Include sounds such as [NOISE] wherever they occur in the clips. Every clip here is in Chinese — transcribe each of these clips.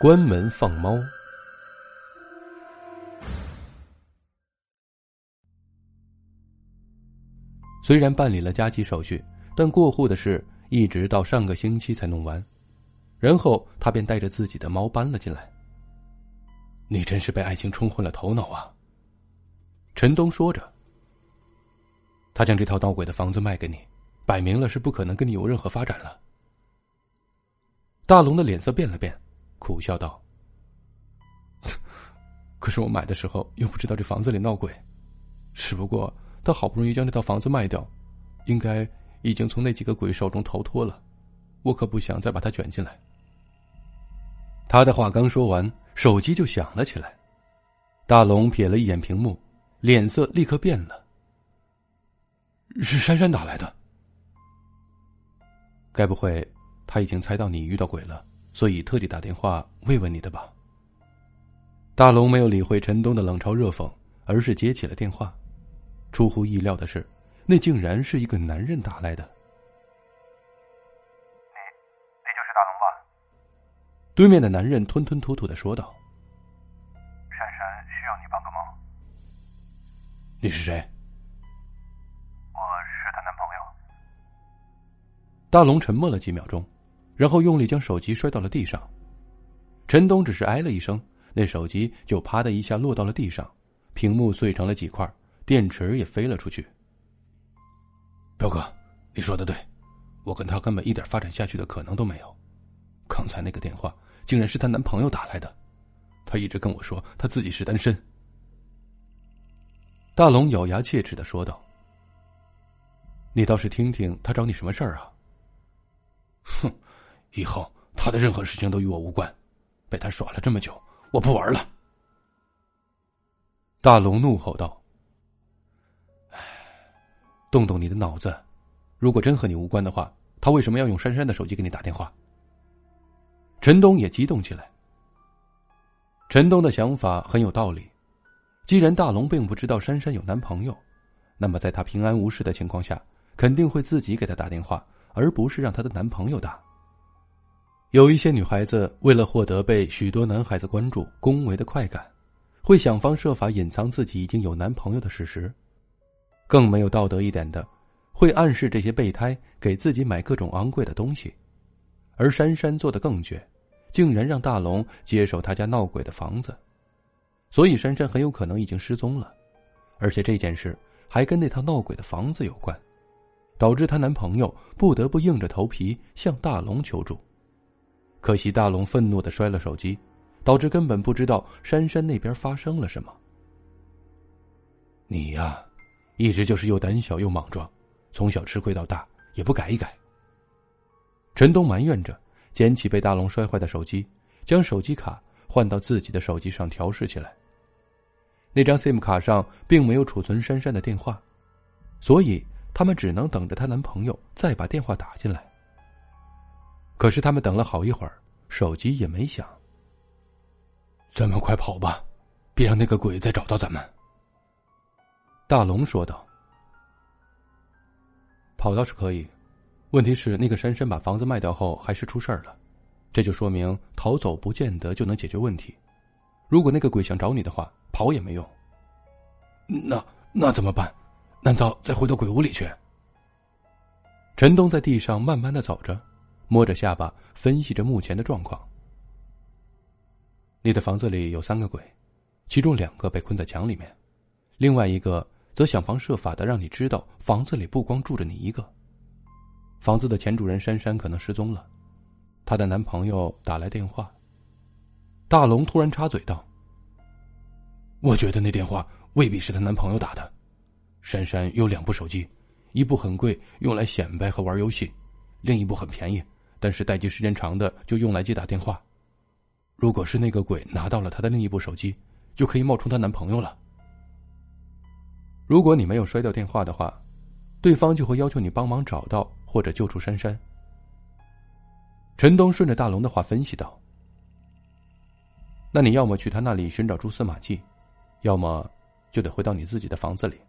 关门放猫。虽然办理了加急手续，但过户的事一直到上个星期才弄完。然后他便带着自己的猫搬了进来。你真是被爱情冲昏了头脑啊！陈东说着，他将这套闹鬼的房子卖给你，摆明了是不可能跟你有任何发展了。大龙的脸色变了变，苦笑道：“ [LAUGHS] 可是我买的时候又不知道这房子里闹鬼，只不过他好不容易将这套房子卖掉，应该已经从那几个鬼手中逃脱了，我可不想再把他卷进来。”他的话刚说完，手机就响了起来。大龙瞥了一眼屏幕，脸色立刻变了。是珊珊打来的。该不会他已经猜到你遇到鬼了，所以特地打电话慰问你的吧？大龙没有理会陈东的冷嘲热讽，而是接起了电话。出乎意料的是，那竟然是一个男人打来的。你，你就是大龙吧对面的男人吞吞吐吐的说道：“珊珊需要你帮个忙。你是谁？我是她男朋友。”大龙沉默了几秒钟，然后用力将手机摔到了地上。陈东只是哎了一声，那手机就啪的一下落到了地上，屏幕碎成了几块，电池也飞了出去。彪哥，你说的对，我跟他根本一点发展下去的可能都没有。刚才那个电话。竟然是她男朋友打来的，她一直跟我说她自己是单身。大龙咬牙切齿的说道：“你倒是听听他找你什么事儿啊？”哼，以后他的任何事情都与我无关，被他耍了这么久，我不玩了。大龙怒吼道：“哎，动动你的脑子，如果真和你无关的话，他为什么要用珊珊的手机给你打电话？”陈东也激动起来。陈东的想法很有道理，既然大龙并不知道珊珊有男朋友，那么在他平安无事的情况下，肯定会自己给他打电话，而不是让他的男朋友打。有一些女孩子为了获得被许多男孩子关注、恭维的快感，会想方设法隐藏自己已经有男朋友的事实。更没有道德一点的，会暗示这些备胎给自己买各种昂贵的东西。而珊珊做的更绝，竟然让大龙接手他家闹鬼的房子，所以珊珊很有可能已经失踪了，而且这件事还跟那套闹鬼的房子有关，导致她男朋友不得不硬着头皮向大龙求助。可惜大龙愤怒的摔了手机，导致根本不知道珊珊那边发生了什么。你呀，一直就是又胆小又莽撞，从小吃亏到大也不改一改。陈东埋怨着，捡起被大龙摔坏的手机，将手机卡换到自己的手机上调试起来。那张 SIM 卡上并没有储存珊珊的电话，所以他们只能等着她男朋友再把电话打进来。可是他们等了好一会儿，手机也没响。咱们快跑吧，别让那个鬼再找到咱们。”大龙说道。“跑倒是可以。”问题是，那个珊珊把房子卖掉后还是出事儿了，这就说明逃走不见得就能解决问题。如果那个鬼想找你的话，跑也没用。那那怎么办？难道再回到鬼屋里去？陈东在地上慢慢的走着，摸着下巴，分析着目前的状况。你的房子里有三个鬼，其中两个被困在墙里面，另外一个则想方设法的让你知道房子里不光住着你一个。房子的前主人珊珊可能失踪了，她的男朋友打来电话。大龙突然插嘴道：“我觉得那电话未必是她男朋友打的。珊珊有两部手机，一部很贵，用来显摆和玩游戏；另一部很便宜，但是待机时间长的就用来接打电话。如果是那个鬼拿到了她的另一部手机，就可以冒充她男朋友了。如果你没有摔掉电话的话，对方就会要求你帮忙找到。”或者救出珊珊。陈东顺着大龙的话分析道：“那你要么去他那里寻找蛛丝马迹，要么就得回到你自己的房子里。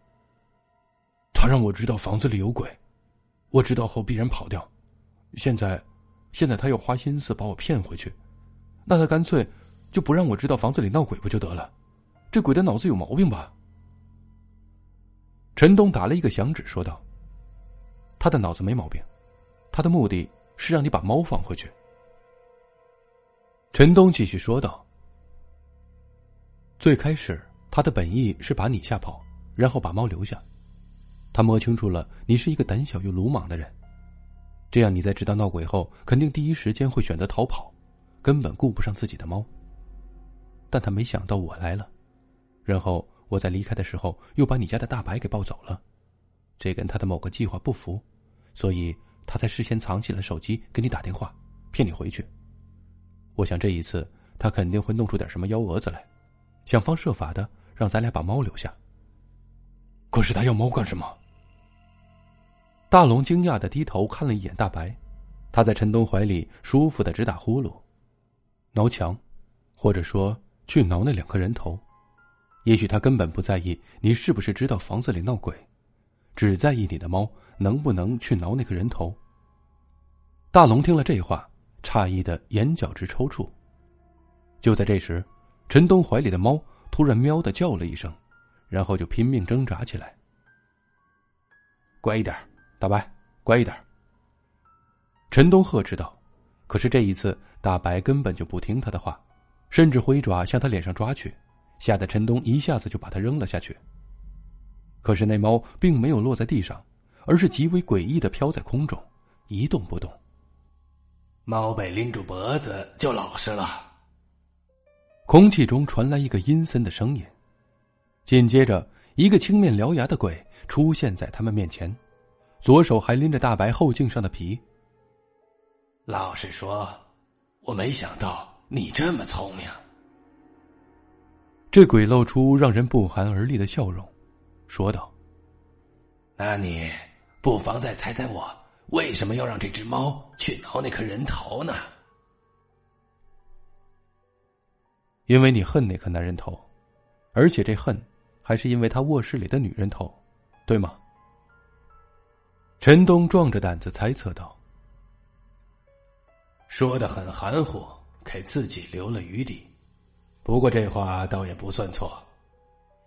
他让我知道房子里有鬼，我知道后必然跑掉。现在，现在他又花心思把我骗回去，那他干脆就不让我知道房子里闹鬼不就得了？这鬼的脑子有毛病吧？陈东打了一个响指，说道：“他的脑子没毛病，他的目的是让你把猫放回去。”陈东继续说道：“最开始他的本意是把你吓跑，然后把猫留下。他摸清楚了你是一个胆小又鲁莽的人，这样你在知道闹鬼后，肯定第一时间会选择逃跑，根本顾不上自己的猫。但他没想到我来了，然后。”我在离开的时候，又把你家的大白给抱走了，这跟他的某个计划不符，所以他才事先藏起了手机给你打电话，骗你回去。我想这一次他肯定会弄出点什么幺蛾子来，想方设法的让咱俩把猫留下。可是他要猫干什么？大龙惊讶的低头看了一眼大白，他在陈东怀里舒服的直打呼噜，挠墙，或者说去挠那两颗人头。也许他根本不在意你是不是知道房子里闹鬼，只在意你的猫能不能去挠那个人头。大龙听了这话，诧异的眼角直抽搐。就在这时，陈东怀里的猫突然喵的叫了一声，然后就拼命挣扎起来。乖一点，大白，乖一点。陈东呵斥道。可是这一次，大白根本就不听他的话，甚至挥爪向他脸上抓去。吓得陈东一下子就把他扔了下去。可是那猫并没有落在地上，而是极为诡异的飘在空中，一动不动。猫被拎住脖子就老实了。空气中传来一个阴森的声音，紧接着一个青面獠牙的鬼出现在他们面前，左手还拎着大白后颈上的皮。老实说，我没想到你这么聪明。这鬼露出让人不寒而栗的笑容，说道：“那你不妨再猜猜我为什么要让这只猫去挠那颗人头呢？因为你恨那颗男人头，而且这恨还是因为他卧室里的女人头，对吗？”陈东壮着胆子猜测道：“说的很含糊，给自己留了余地。”不过这话倒也不算错，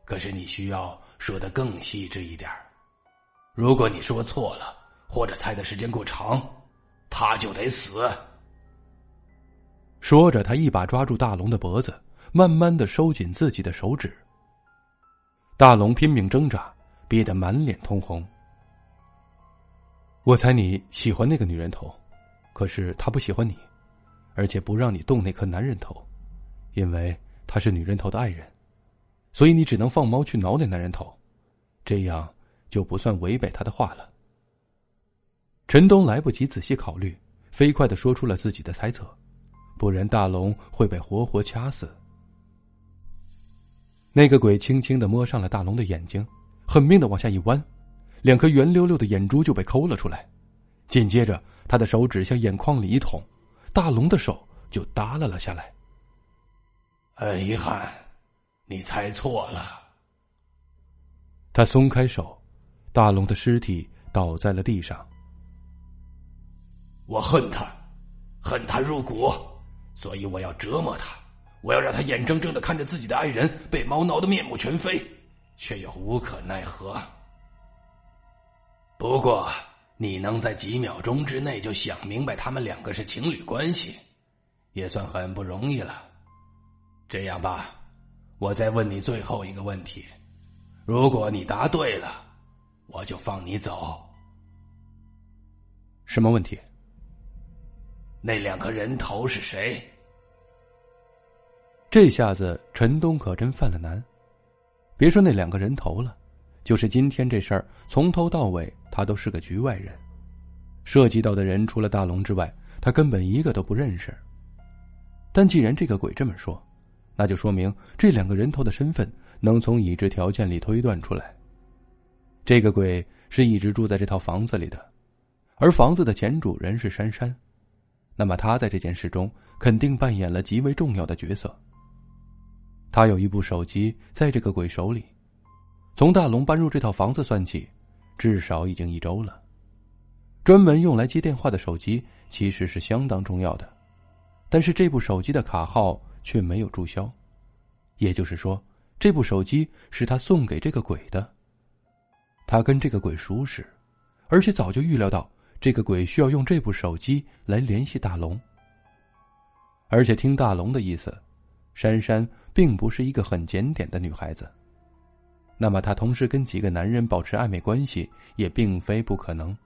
可是你需要说的更细致一点如果你说错了，或者猜的时间过长，他就得死。说着，他一把抓住大龙的脖子，慢慢的收紧自己的手指。大龙拼命挣扎，憋得满脸通红。我猜你喜欢那个女人头，可是她不喜欢你，而且不让你动那颗男人头，因为。她是女人头的爱人，所以你只能放猫去挠那男人头，这样就不算违背他的话了。陈东来不及仔细考虑，飞快的说出了自己的猜测，不然大龙会被活活掐死。那个鬼轻轻的摸上了大龙的眼睛，狠命的往下一弯，两颗圆溜溜的眼珠就被抠了出来，紧接着他的手指向眼眶里一捅，大龙的手就耷拉了下来。很遗憾，你猜错了。他松开手，大龙的尸体倒在了地上。我恨他，恨他入骨，所以我要折磨他，我要让他眼睁睁的看着自己的爱人被猫挠得面目全非，却又无可奈何。不过，你能在几秒钟之内就想明白他们两个是情侣关系，也算很不容易了。这样吧，我再问你最后一个问题，如果你答对了，我就放你走。什么问题？那两个人头是谁？这下子陈东可真犯了难。别说那两个人头了，就是今天这事儿，从头到尾他都是个局外人，涉及到的人除了大龙之外，他根本一个都不认识。但既然这个鬼这么说，那就说明这两个人头的身份能从已知条件里推断出来。这个鬼是一直住在这套房子里的，而房子的前主人是珊珊，那么他在这件事中肯定扮演了极为重要的角色。他有一部手机在这个鬼手里，从大龙搬入这套房子算起，至少已经一周了。专门用来接电话的手机其实是相当重要的。但是这部手机的卡号却没有注销，也就是说，这部手机是他送给这个鬼的。他跟这个鬼熟识，而且早就预料到这个鬼需要用这部手机来联系大龙。而且听大龙的意思，珊珊并不是一个很检点的女孩子。那么，她同时跟几个男人保持暧昧关系，也并非不可能。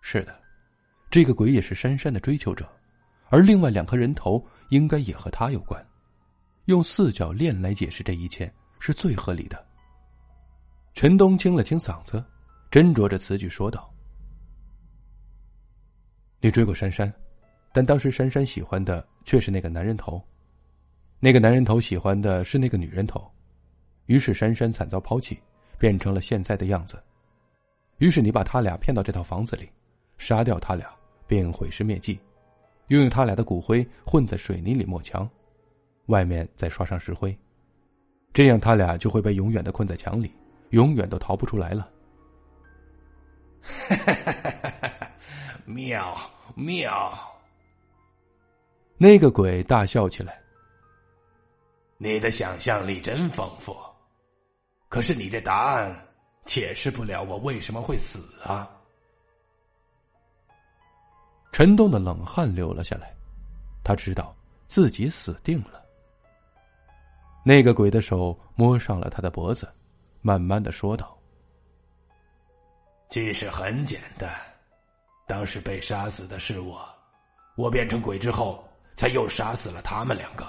是的，这个鬼也是珊珊的追求者，而另外两颗人头应该也和他有关。用四角恋来解释这一切是最合理的。陈东清了清嗓子，斟酌着词句说道：“你追过珊珊，但当时珊珊喜欢的却是那个男人头，那个男人头喜欢的是那个女人头。”于是珊珊惨遭抛弃，变成了现在的样子。于是你把他俩骗到这套房子里，杀掉他俩，并毁尸灭迹，又用他俩的骨灰混在水泥里抹墙，外面再刷上石灰，这样他俩就会被永远的困在墙里，永远都逃不出来了。[LAUGHS] 妙妙！那个鬼大笑起来。你的想象力真丰富。可是你这答案解释不了我为什么会死啊！陈东的冷汗流了下来，他知道自己死定了。那个鬼的手摸上了他的脖子，慢慢的说道：“其实很简单，当时被杀死的是我，我变成鬼之后，才又杀死了他们两个。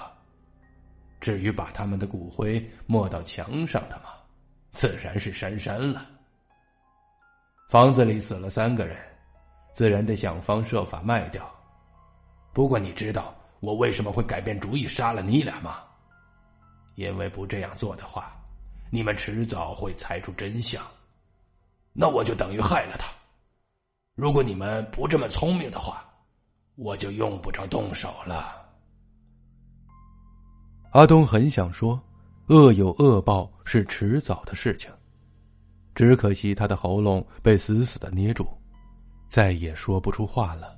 至于把他们的骨灰抹到墙上的嘛。”自然是珊珊了。房子里死了三个人，自然得想方设法卖掉。不过你知道我为什么会改变主意杀了你俩吗？因为不这样做的话，你们迟早会猜出真相，那我就等于害了他。如果你们不这么聪明的话，我就用不着动手了。阿东很想说。恶有恶报是迟早的事情，只可惜他的喉咙被死死的捏住，再也说不出话了。